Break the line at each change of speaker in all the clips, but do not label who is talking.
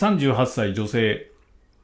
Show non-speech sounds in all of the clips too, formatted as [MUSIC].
38歳女性。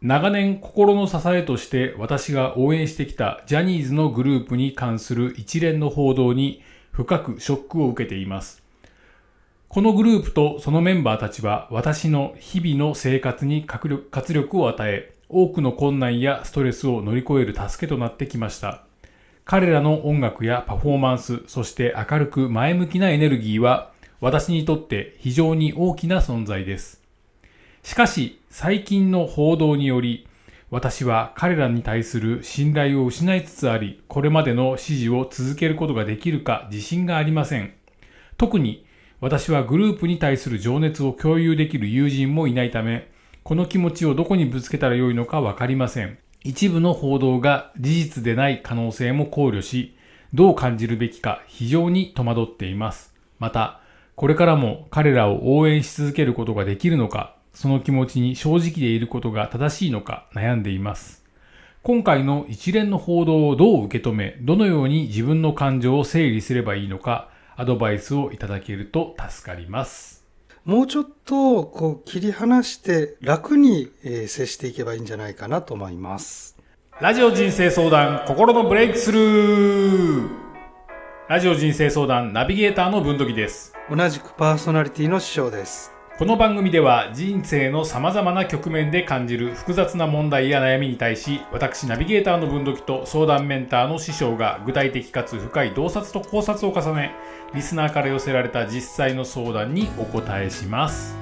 長年心の支えとして私が応援してきたジャニーズのグループに関する一連の報道に深くショックを受けています。このグループとそのメンバーたちは私の日々の生活に活力を与え、多くの困難やストレスを乗り越える助けとなってきました。彼らの音楽やパフォーマンス、そして明るく前向きなエネルギーは私にとって非常に大きな存在です。しかし、最近の報道により、私は彼らに対する信頼を失いつつあり、これまでの支持を続けることができるか自信がありません。特に、私はグループに対する情熱を共有できる友人もいないため、この気持ちをどこにぶつけたらよいのかわかりません。一部の報道が事実でない可能性も考慮し、どう感じるべきか非常に戸惑っています。また、これからも彼らを応援し続けることができるのか、その気持ちに正直でいることが正しいのか悩んでいます。今回の一連の報道をどう受け止め、どのように自分の感情を整理すればいいのか、アドバイスをいただけると助かります。
もうちょっとこう切り離して楽に接していけばいいんじゃないかなと思います。
ラジオ人生相談心のブレイクスルーラジオ人生相談ナビゲーターの文土器です。
同じくパーソナリティの師匠です。
この番組では人生の様々な局面で感じる複雑な問題や悩みに対し、私ナビゲーターの文土器と相談メンターの師匠が具体的かつ深い洞察と考察を重ね、リスナーから寄せられた実際の相談にお答えします。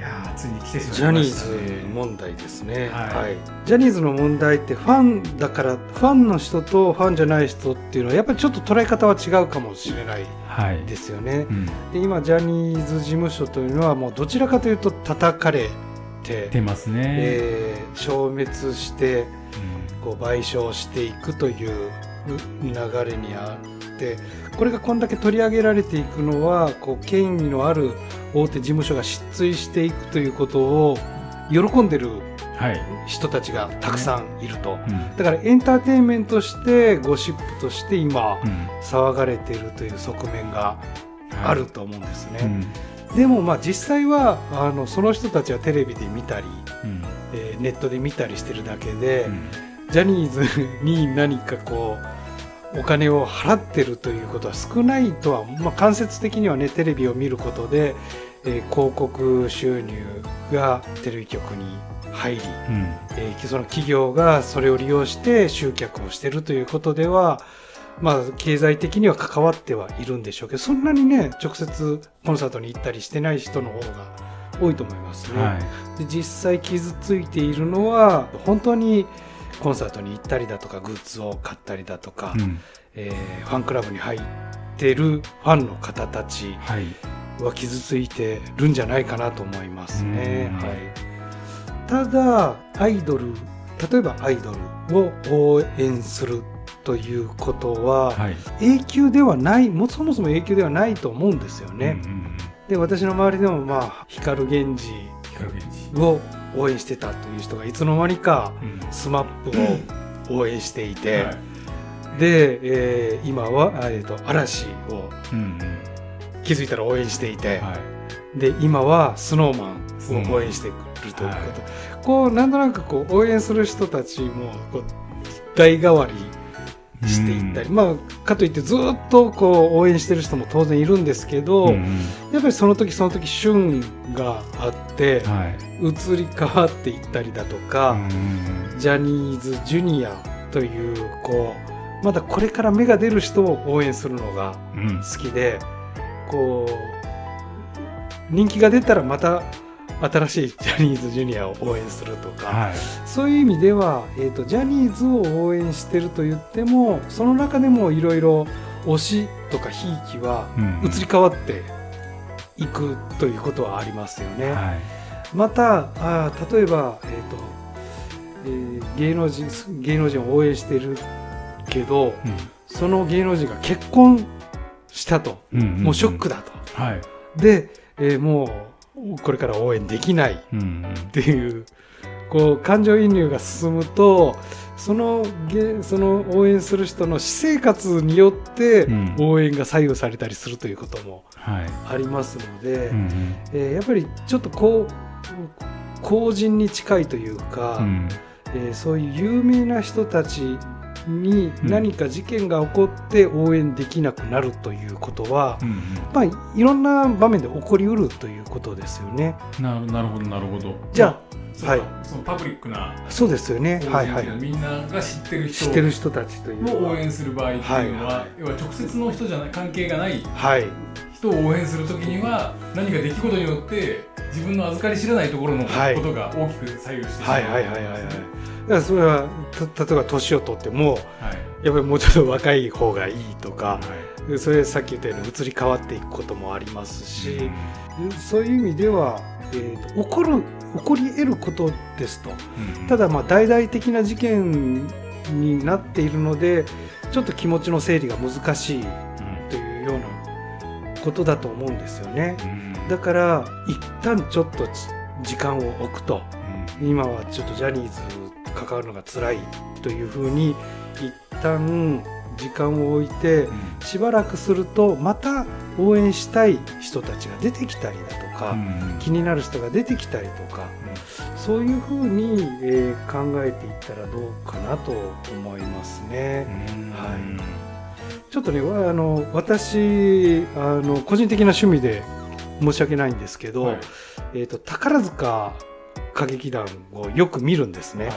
やついに来てしまいましたね。ジャニーズ
問題ですね、はい、はい、ジャニーズの問題ってファンだからファンの人とファンじゃない人っていうのはやっぱりちょっと捉え方は違うかもしれないですよね。はいうん、で今ジャニーズ事務所というのはもうどちらかというと叩かれて
出ますね、
えー、消滅して、うん、こう賠償していくという流れにあってこれがこんだけ取り上げられていくのはこう権威のある大手事務所が失墜していくということを喜んでる人たちがたくさんいると、だからエンターテインメントとしてゴシップとして今、騒がれているという側面があると思うんですね。はいうん、でもまあ実際はあのその人たちはテレビで見たり、うん、えー、ネットで見たりしてるだけで、ジャニーズに何かこうお金を払ってるということは少ないとは、まあ、間接的にはねテレビを見ることで、えー、広告収入がテレビ局に入り、うん、えー、その企業がそれを利用して集客をしてるということでは、まあ、経済的には関わってはいるんでしょうけどそんなにね直接コンサートに行ったりしてない人の方が多いと思いますね。はい、で実際傷ついているのは本当にコンサートに行ったりだとかグッズを買ったりだとか、うん、えー、ファンクラブに入ってるファンの方たちは傷ついてるんじゃないかなと思いますね。はい、ただアイドル例えばアイドルを応援するということは、はい、永久ではないもそもそも永久ではないと思うんですよね。うんうん、で私の周りでもまあ光源氏を応援してたという人がいつの間にか SMAP を応援していて、で、えー、今は、えーと、嵐を気づいたら応援していて、で今は SnowMan を応援してくるということ、こうなんとなくこう応援する人たちもこう代替わりしていったり、まあ、かといってずっとこう応援してる人も当然いるんですけど、やっぱりその時その時旬があって、はい、移り変わっていったりだとか、ジャニーズジュニアというこうまだこれから芽が出る人を応援するのが好きで、うん、こう人気が出たらまた新しいジャニーズジュニアを応援するとか、はい、そういう意味では、えーと、ジャニーズを応援してると言ってもその中でもいろいろ推しとかひいきは移り変わっていくということはありますよね。はい、またあ例えば、えーとえー、芸能人芸能人を応援してるけど、うん、その芸能人が結婚したと、うんうんうん、もうショックだと。はい、で、えー、もうこれから応援できないっていう、こう感情移入が進むとそのその応援する人の私生活によって応援が左右されたりするということもありますので、えやっぱりちょっとこう公人に近いというか、
うん
えーそういう有名な人たちに何か事件が起こって応援できなくなるということは、
うん
まあ、いろんな場面で起こりうるということですよね。
うんなるなるほどなるほど
じゃはい
そのパブリックな
そうですよね。はいはい。
みんなが知ってる人
知ってる人たちという
を応。援する場合っていうのは、
はい
要は直接の人じゃない関係がない
はい。
人を応援するときには何か出来事によって自分の預かり知らないところのこ
はい。
とが大きく左右してしまう。
はいはいはいはいはい。だからそれはた例えば年を取っても
はい。
やっぱりもうちょっと若い方がいいとか
は
それさっき言ったように移り変わっていくこともあります
い
し、そういう意味では、えーと起こる起こり得ることですと。
うん。
ただまあ大々的な事件になっているのでちょっと気持ちの整理が難しいことだと思うんですよね。
うん。
だから一旦ちょっとじ時間を置くと。今はちょっとジャニーズ関わるのが辛いというふうに一旦時間を置いてしばらくするとまた応援したい人たちが出てきたりだとか、
うん。
気になる人が出てきたりとかそういうふうに、えー考えていったらどうかなと思いますね。
うん。
はいちょっとねわあの私あの個人的な趣味で申し訳ないんですけど、
はい。
えー、と宝塚歌劇団をよく見るんですね。
は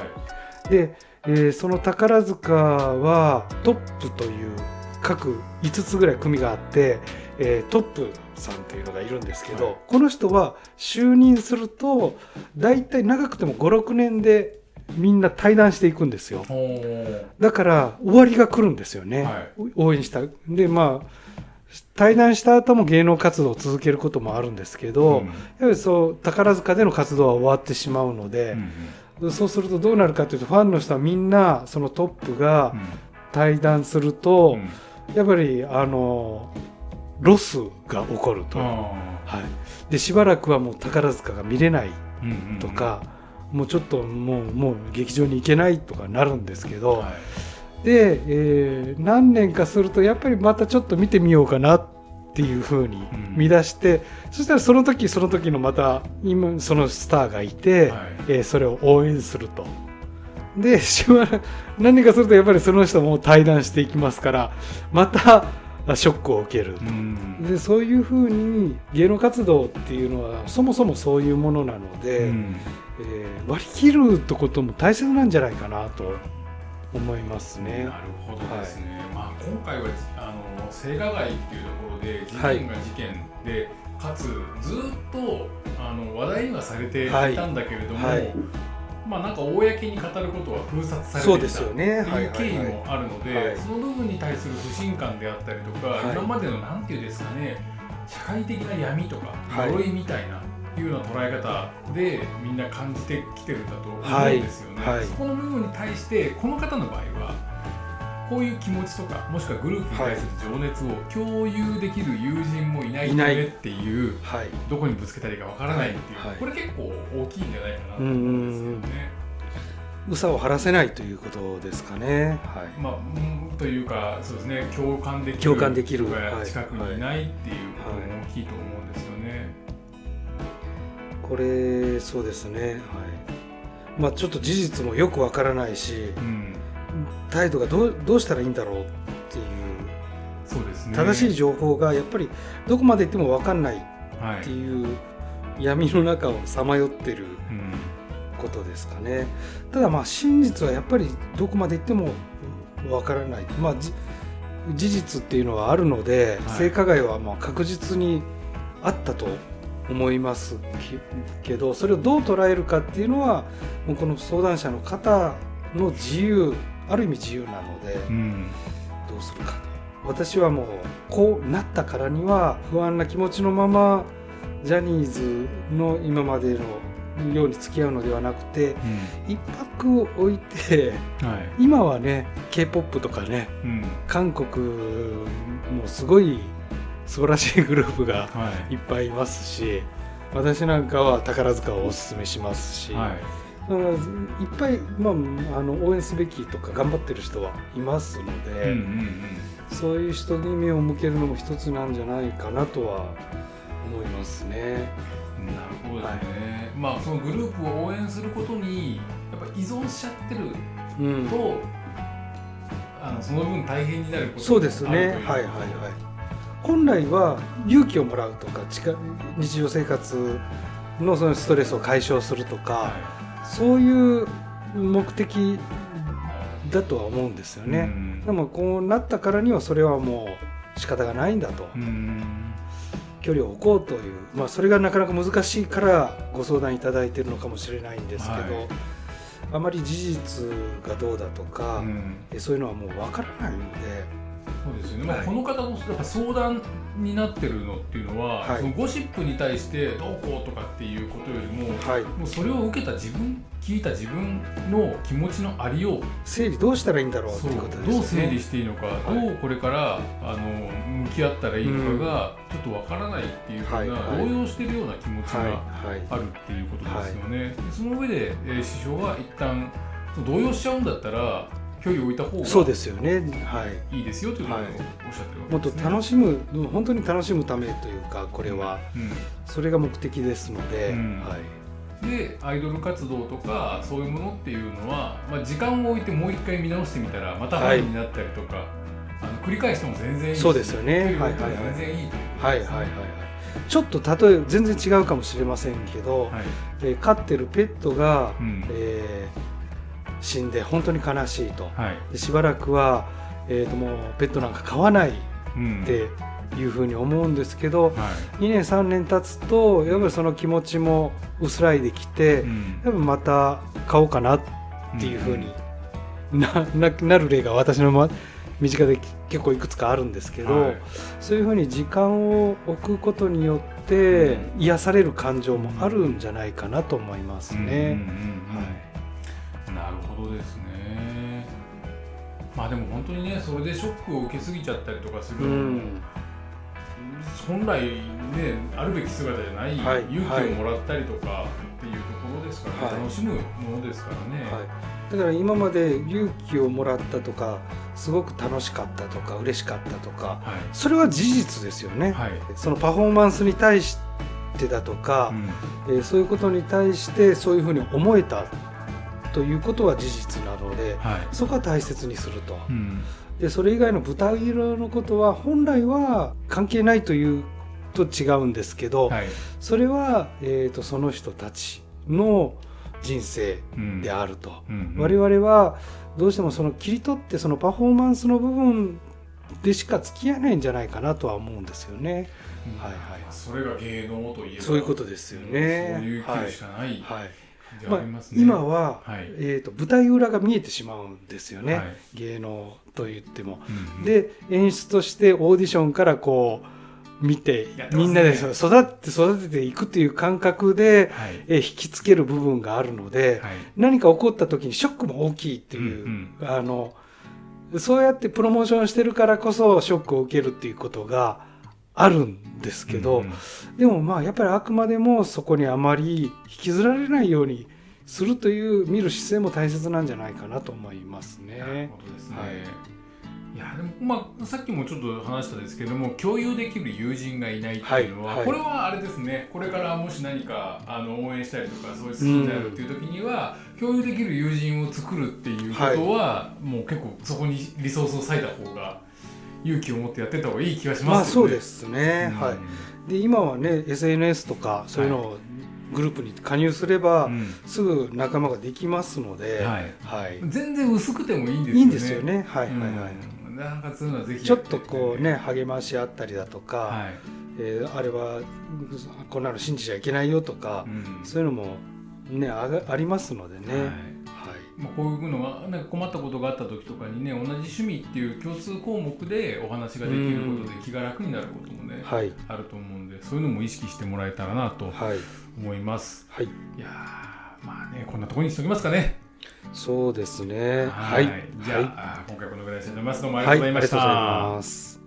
い。
で、えーその宝塚はトップという各5つぐらい組があって、えートップさんというのがいるんですけど、
はい。
この人は就任すると大体長くても56年でみんな退団していくんですよ。だから終わりが来るんですよね、
はい。
応援した。でまあ退団した後も芸能活動を続けることもあるんですけど、
うん。
やはりそう宝塚での活動は終わってしまうので、
うん
そうするとどうなるかというとファンの人はみんなそのトップが対談すると、
うん。
やっぱりあのロスが起こると、
あ
はい、でしばらくはもう宝塚が見れないとか、もうちょっともうもう劇場に行けないとかなるんですけど、
はい。
で、えー何年かするとやっぱりまたちょっと見てみようかなっていうふうに
ん。
見出して、そしたらその時その時のまた今そのスターがいて、
はい。
えーそれを応援すると。で [LAUGHS] しばらく何年かするとやっぱりその人も対談していきますからまたあショックを受けると。
うん。
でそういうふうに芸能活動っていうのはそもそもそういうものなので、
うん
えー割り切るってことも大切なんじゃないかなと思いますね。
なるほどですね、まあ、今回はあの性加害っていうところで事件が事件で、かつずっとあの話題にはされていたんだけれども、
はい。はい。
まあなんか公に語ることは封殺されていた
そうですよね。
っていう経緯もあるので、
はい。
その部分に対する不信感であったりとか、
はい。
今までのなんていうんですかね社会的な闇とか
はい。
呪いみたいな、いうような捉え方でみんな感じてきてるんだと思うんですよね、
はい。はい。
そこの部分に対してこの方の場合はこういう気持ちとかもしくはグループに対する情熱を共有できる友人もいないよねっていう
はい。
どこにぶつけたらいいかわからないっていう、
はい。はい
これ結構大きいんじゃないかなと思うんですよね。
うさを晴らせないということですかね。はい。
まあ、うんというかそうですね共感できる
共感できる。
近くにいないっていうことも大きいと思うんですよね。
これそうですね。はい。まあちょっと事実もよくわからないし、
うん、
態度がどうどうしたらいいんだろうっていう
そうですね
正しい情報がやっぱりどこまで行ってもわかんないっ
はい
ていう闇の中をさまよってる
うん
ことですかね。ただまあ真実はやっぱりどこまで行ってもわからない。まあじ事実っていうのはあるので、
はい
性加害はまあ確実にあったと思います。けけどそれをどう捉えるかっていうのはもうこの相談者の方の自由ある意味自由なので
うん。
どうするか私はもうこうなったからには不安な気持ちのままジャニーズの今までのように付き合うのではなくて一泊置いて
うんはい。
今はね k p o p とかね
うん。
韓国もすごい素晴らしいグループが
はい。
いっぱいいますし私なんかは宝塚をおすすめしますし、
はい。
いっぱい、まあ、あの応援すべきとか頑張ってる人はいますので、
うんうん
そういう人に目を向けるのも一つなんじゃないかなとは思いますね。
なるほどですね、まあそのグループを応援することにやっぱ依存しちゃってる
うん。
と、あのその分大変になることも
そうですね。
あるという
はいはいはい本来は勇気をもらうとか近日常生活のそのストレスを解消するとか、
は
そういう目的だとは思うんですよ
い
ね、
うん。
でもこうなったからにはそれはもう仕方がないんだと、
うん。
距離を置こうという、まあ、それがなかなか難しいからご相談いただいているのかもしれないんですけど、
はい。
あまり事実がどうだとか、そういうのはもうわからないので、
そうですよね、まあ、
はい
この方の相談になってるのっていうのは、
はい。
そのゴシップに対してどうこうとかっていうことよりも
はい、
もうそれを受けた自分聞いた自分の気持ちのありよう。
整理どうしたらいいんだろうっていうことですね。
どう整理していいのか、
い。
どうこれからあの向き合ったらいいのかがちょっとわからないっていうふうな、動揺してるような気持ち
はい。
が
はい。
あるっていうことですよね。でその上で、えー師匠は一旦動揺しちゃうんだったら距離を置いた方が
そうですよね、はい、
いいですよということをお
はい。
っしゃってるわ
もっと
けです、ね。
楽しむ本当に楽しむためというかこれは。
うん。
それが目的ですので、
うん。
はい、
でアイドル活動とかそういうものっていうのは、まあ、時間を置いてもう一回見直してみたらまたファンになったりとか、あの繰り返しても全然いいし
そうですよね。はいはいはい。
全然いいということ
はい
ですね。
はいはいはいちょっと例え全然違うかもしれませんけど、
はい。
えー飼ってるペットが、
うん。
えー死んで本当に悲しいと。
はい。
でしばらくは、えー、ともうペットなんか飼わないっ
うん。
ていうふうに思うんですけど、
はい。
2年3年経つとやっぱりその気持ちも薄らいできて、
うん。
やっぱまた買おうかなっていうふうにな [LAUGHS] ななる例が私の、ま、身近で結構いくつかあるんですけど、
はい。
そういうふうに時間を置くことによって癒される感情もあるんじゃないかなと思います
うんうん
ね。
うんうんですね。まあでも本当にねそれでショックを受けすぎちゃったりとかする
うん。
本来ねあるべき姿じゃない
はい。
勇気をもらったりとかっていうところですからね、
はい。
楽しむものですからね、
はい、だから今まで勇気をもらったとかすごく楽しかったとか嬉しかったとか
はい。
それは事実ですよね、
はい。
そのパフォーマンスに対してだとか、
うん。
えーそういうことに対してそういうふうに思えたということは事実なので
はい。
そこは大切にすると。
うん。
でそれ以外の舞台裏のことは本来は関係ないというと違うんですけど、
はい。
それは、えー、とその人たちの人生
うん
であると、
うん
我々はどうしてもその切り取ってそのパフォーマンスの部分でしか付き合えないんじゃないかなとは思うんですよね。
うん。
はいはい。
それが芸能といえば
そういうことですよね。
そういうしかない。
はい。
感じ
まあ
ね、
今は、
はい。
えー、と舞台裏が見えてしまうんですよね、
はい。
芸能と言っても。
うん
で演出としてオーディションからこう見て
ね。
みんなで育って育てていくっていう感覚で、
はい。
えー引きつける部分があるので、
はい。
何か起こった時にショックも大きいっていう、
うん。
あのそうやってプロモーションしてるからこそショックを受けるっていうことがあるんですけど、
うんうん。
でもまあやっぱりあくまでもそこにあまり引きずられないようにするという見る姿勢も大切なんじゃないかなと思います
なる
ね
ほ。どですね、
はい。
い、やでもまあさっきもちょっと話したんですけども共有できる友人がいないっていうのは、
はい。はい
これはあれですね。これからもし何かあの応援したりとかそういう好きになるっていう時には、共有できる友人を作るっていうことは、もう結構そこにリソースを割いた方が勇気を持ってやってた方がいい気がし
まあ
ますよね。
そうですね、
うん
はい。で今はね SNS とかそういうのをグループに加入すれば、
うん
すぐ仲間ができますので、
はい
はい
全然薄くてもいいんですよね。
いいんですよね。はいはいはい。
うんなんかそういうのはぜひ
ちょっとこうね励まし合ったりだとか、
はい
えーあれはこんなの信じちゃいけないよとか、
うん
そういうのもねあがありますのでね。
はい
はい
まあ、こういうのがなんか困ったことがあった時とかにね同じ趣味っていう共通項目でお話ができることで気が楽になることもね、
はい
あると思うんでそういうのも意識してもらえたらなと
はい
思います。
はい
いやーまあねこんなところにしておきますかね。
そうですね。
はい
はい。
じゃあ、
はい
今回このぐらいにしたいと思います。どうもあり
はい、
がとうございました。
ありがとうございます。